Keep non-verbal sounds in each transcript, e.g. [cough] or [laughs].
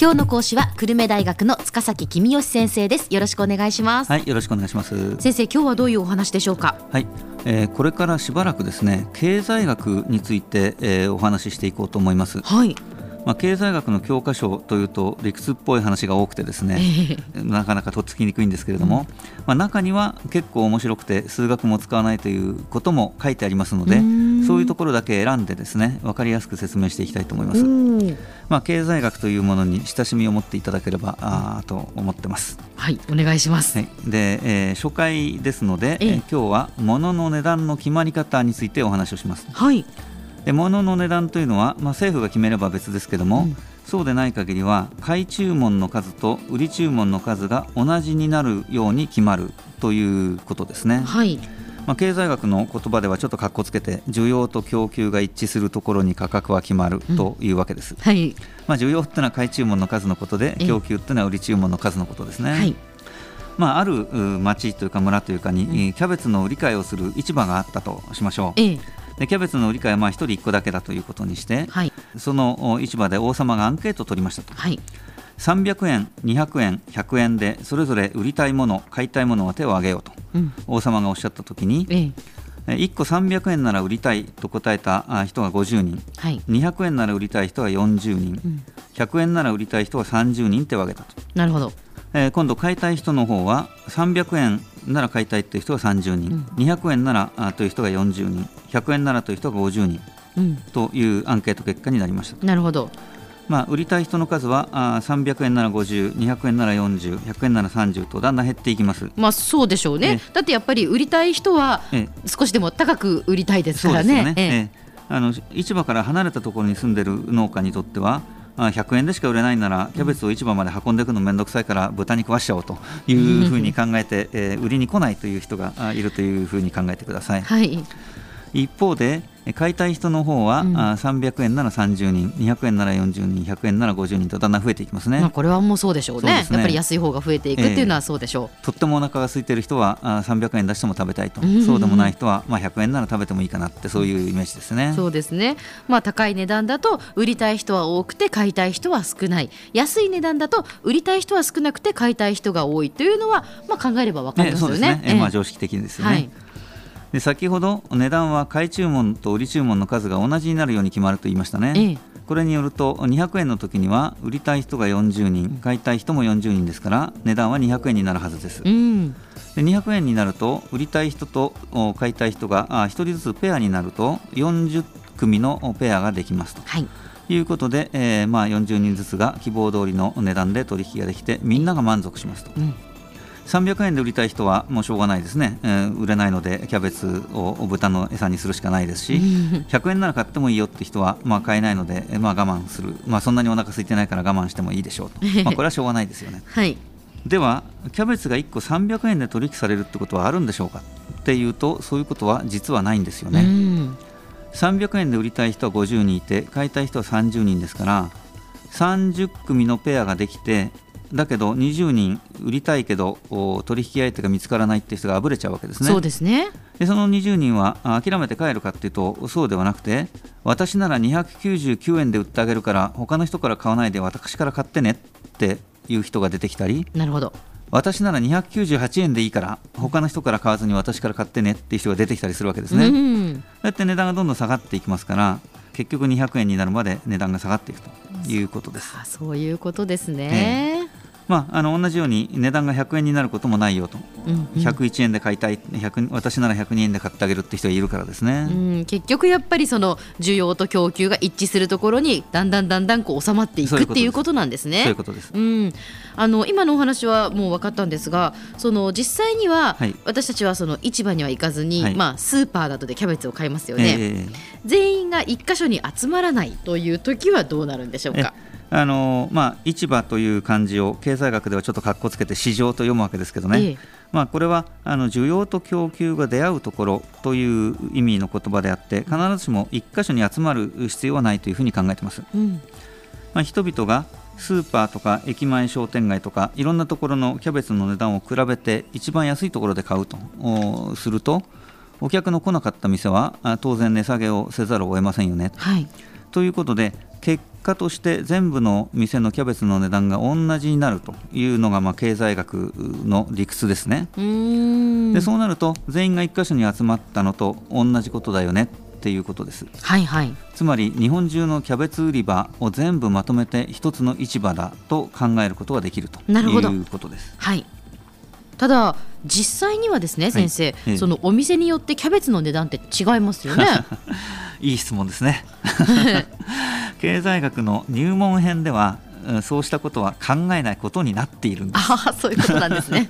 今日の講師は久留米大学の塚崎君吉先生です。よろしくお願いします。はいよろしくお願いします。先生今日はどういうお話でしょうか？はい、えー、これからしばらくですね経済学について、えー、お話ししていこうと思います。はい。まあ、経済学の教科書というと理屈っぽい話が多くてですね、えー、なかなかとっつきにくいんですけれども、うん、まあ、中には結構面白くて数学も使わないということも書いてありますのでそういうところだけ選んでですね分かりやすく説明していきたいと思います、まあ、経済学というものに親しみを持っていただければあと思ってます。はいお願いします、はい、で、えー、初回ですので、えー、今日は物の値段の決まり方についてお話をします。はい。で物の値段というのは、まあ、政府が決めれば別ですけども、うん、そうでない限りは買い注文の数と売り注文の数が同じになるように決まるということですね。はいまあ、経済学の言葉ではちょっとかっこつけて需要と供給が一致するところに価格は決まるというわけです。うん、はい。まあ、需要っていうのは買い注文の数のことで供給っていうのは売り注文の数のことですね。はい。まあ、ある町というか村というかに、キャベツの売り買いをする市場があったとしましょう。ええ。でキャベツの売り買いはまあ1人1個だけだということにして、はい、その市場で王様がアンケートを取りましたと、はい、300円、200円、100円でそれぞれ売りたいもの買いたいものは手を挙げようと、うん、王様がおっしゃったときに、ええ、1個300円なら売りたいと答えた人が50人、はい、200円なら売りたい人が40人、うん、100円なら売りたい人が30人手を挙げたと。なるほど。えー、今度買いたい人の方は300円なら買いたいという人が30人、うん、200円ならあという人が40人。100円ならという人が50人、うん、というアンケート結果になりましたなるほど、まあ、売りたい人の数はあ300円なら50200円なら40100円なら30とだんだん減っていきます。まあそうでしょうね、だってやっぱり売りたい人は少しでも高く売りたいですからね。ね。ええ。あの市場から離れたところに住んでる農家にとっては100円でしか売れないならキャベツを市場まで運んでいくの面倒くさいから豚に食わしちゃおうというふうに考えて、えー、売りに来ないという人がいるというふうに考えてください。はい一方で買いたい人の方は、うん、300円なら30人200円なら40人100円なら50人とだんだん増えていきますね、まあ、これはもうそうでしょうね、ね、やっぱり安い方が増えていくっていうのはそうでしょう、えー、とってもお腹が空いてる人は300円出しても食べたいと、うんそうでもない人は、まあ、100円なら食べてもいいかなってそういうイメージですね。そうですね、まあ、高い値段だと売りたい人は多くて買いたい人は少ない。安い値段だと売りたい人は少なくて買いたい人が多いというのは、まあ、考えれば分かりますよね。ねえー、まあ、常識的ですよね、はいで先ほど値段は買い注文と売り注文の数が同じになるように決まると言いましたね、ええ、これによると200円の時には売りたい人が40人買いたい人も40人ですから値段は200円になるはずです、うん、で200円になると売りたい人と買いたい人が1人ずつペアになると40組のペアができますと。はい。いうことで、えーまあ、40人ずつが希望通りの値段で取引ができてみんなが満足しますと、うん、300円で売りたい人はもうしょうがないですね、えー、売れないのでキャベツを豚の餌にするしかないですし100円なら買ってもいいよって人はまあ買えないので、まあ、我慢する、まあ、そんなにお腹空いてないから我慢してもいいでしょうと、[laughs] まあ、これはしょうがないですよね。はい、ではキャベツが1個300円で取引されるってことはあるんでしょうか？っていうとそういうことは実はないんですよね。300円で売りたい人は50人いて買いたい人は30人ですから30組のペアができてだけど20人売りたいけど取引相手が見つからないっていう人があぶれちゃうわけですね。そうですねでその20人は諦めて帰るかっていうとそうではなくて私なら299円で売ってあげるから他の人から買わないで私から買ってねっていう人が出てきたりなるほど私なら298円でいいから他の人から買わずに私から買ってねっていう人が出てきたりするわけですね。うん、そうやって値段がどんどん下がっていきますから結局200円になるまで値段が下がっていくということです。そういうことですね。えーまあ、あの同じように値段が100円になることもないよと、うんうん、101円で買いたい私なら102円で買ってあげるって人がいるからですね、うん、結局やっぱりその需要と供給が一致するところにだんだんだんだんこう収まっていくっていうことなんですね。そういうこと。です、うん、あの今のお話はもう分かったんですがその実際には、私たちはその市場には行かずに、はい、まあ、スーパーなどでキャベツを買いますよね、えー、全員が一箇所に集まらないという時はどうなるんでしょうか？あのまあ、市場という漢字を経済学ではちょっとかっこつけて市場と読むわけですけどね、ええ、まあ、これはあの需要と供給が出会うところという意味の言葉であって必ずしも一箇所に集まる必要はないというふうに考えています、うん、まあ、人々がスーパーとか駅前商店街とかいろんなところのキャベツの値段を比べて一番安いところで買うとするとお客の来なかった店は当然値下げをせざるを得ませんよね。はい。ということで結果として全部の店のキャベツの値段が同じになるというのがまあ経済学の理屈ですね。でそうなると全員が1箇所に集まったのと同じことだよねっていうことです、はいはい、つまり日本中のキャベツ売り場を全部まとめて一つの市場だと考えることができるということです。はい。ただ実際にはですね先生、はい、そのお店によってキャベツの値段って違いますよね。[laughs] いい質問ですね [laughs] 経済学の入門編ではそうしたことは考えないことになっているんです。あそういうことなんですね。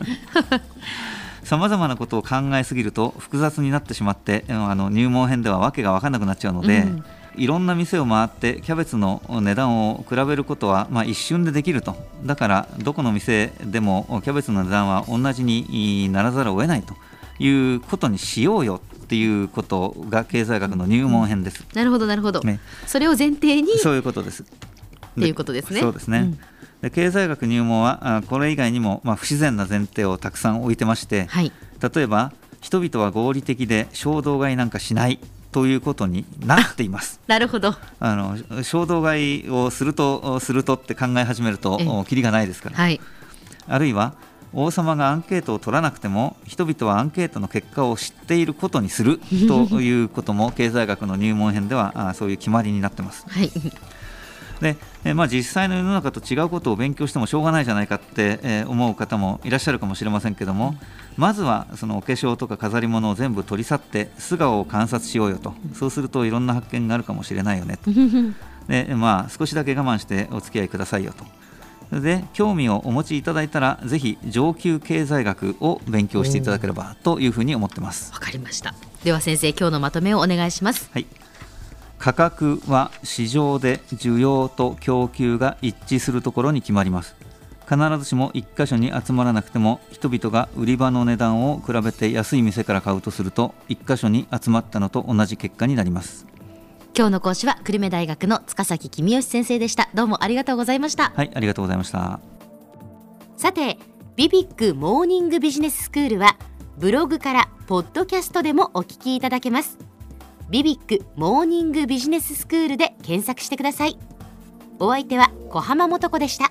さまざまなことを考えすぎると複雑になってしまってあの入門編では訳が分からなくなっちゃうので、うん、いろんな店を回ってキャベツの値段を比べることは、まあ、一瞬でできると。だからどこの店でもキャベツの値段は同じにならざるを得ないということにしようよっていうことが経済学の入門編です。なるほどなるほど、ね、それを前提にそういうことです。っていうことですね。そうですね。うんで経済学入門はこれ以外にも、まあ、不自然な前提をたくさん置いてまして、はい、例えば人々は合理的で衝動買いなんかしないということになっています。[laughs] なるほど。あの衝動買いをするとするとって考え始めるときりがないですから。はい、あるいは王様がアンケートを取らなくても人々はアンケートの結果を知っていることにするということも [laughs] 経済学の入門編ではあそういう決まりになってます。はい。で、えまあ、実際の世の中と違うことを勉強してもしょうがないじゃないかって、え思う方もいらっしゃるかもしれませんけども、まずはそのお化粧とか飾り物を全部取り去って素顔を観察しようよと。そうするといろんな発見があるかもしれないよねと。[laughs] で、まあ、少しだけ我慢してお付き合いくださいよとで興味をお持ちいただいたらぜひ上級経済学を勉強していただければというふうに思ってます。わかりました。では先生今日のまとめをお願いします。はい。価格は市場で需要と供給が一致するところに決まります。必ずしも1箇所に集まらなくても人々が売り場の値段を比べて安い店から買うとすると1箇所に集まったのと同じ結果になります今日の講師は久留米大学の塚崎公義先生でした。どうもありがとうございました。はいありがとうございました。さてビビックモーニングビジネススクールはブログからポッドキャストでもお聞きいただけます。ビビックモーニングビジネススクールで検索してください。お相手は小浜もとこでした